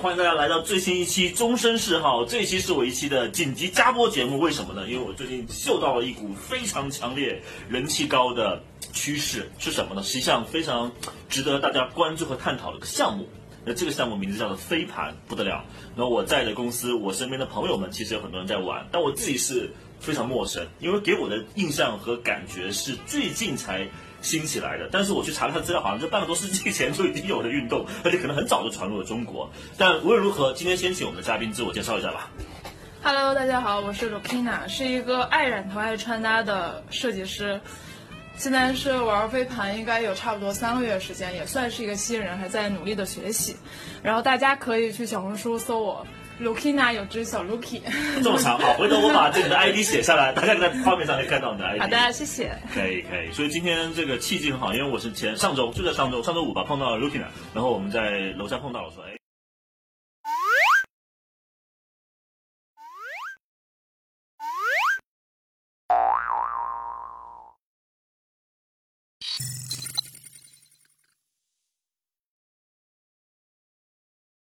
欢迎大家来到最新一期《终身嗜好》，这一期是我一期的紧急加播节目。为什么呢？因为我最近嗅到了一股非常强烈、人气高的趋势，是什么呢？是一项非常值得大家关注和探讨的一个项目。那这个项目名字叫做飞盘，不得了。那我在的公司，我身边的朋友们其实有很多人在玩，但我自己是非常陌生，因为给我的印象和感觉是最近才。兴起来的，但是我去查了下资料，好像这半个多世纪前就已经有的运动，而且可能很早就传入了中国。但无论如何，今天先请我们的嘉宾自我介绍一下吧。Hello，大家好，我是 l o k i n a 是一个爱染头、爱穿搭的设计师。现在是玩飞盘，应该有差不多三个月时间，也算是一个新人，还在努力的学习。然后大家可以去小红书搜我。Lukina 有只小 Luki，这么长好，回头我把这个的 ID 写下来，大家在画面上可以看到你的 ID。好的，谢谢。可以可以，所以今天这个契机很好，因为我是前上周就在上周上周五吧碰到了 Lukina，然后我们在楼下碰到了，说哎。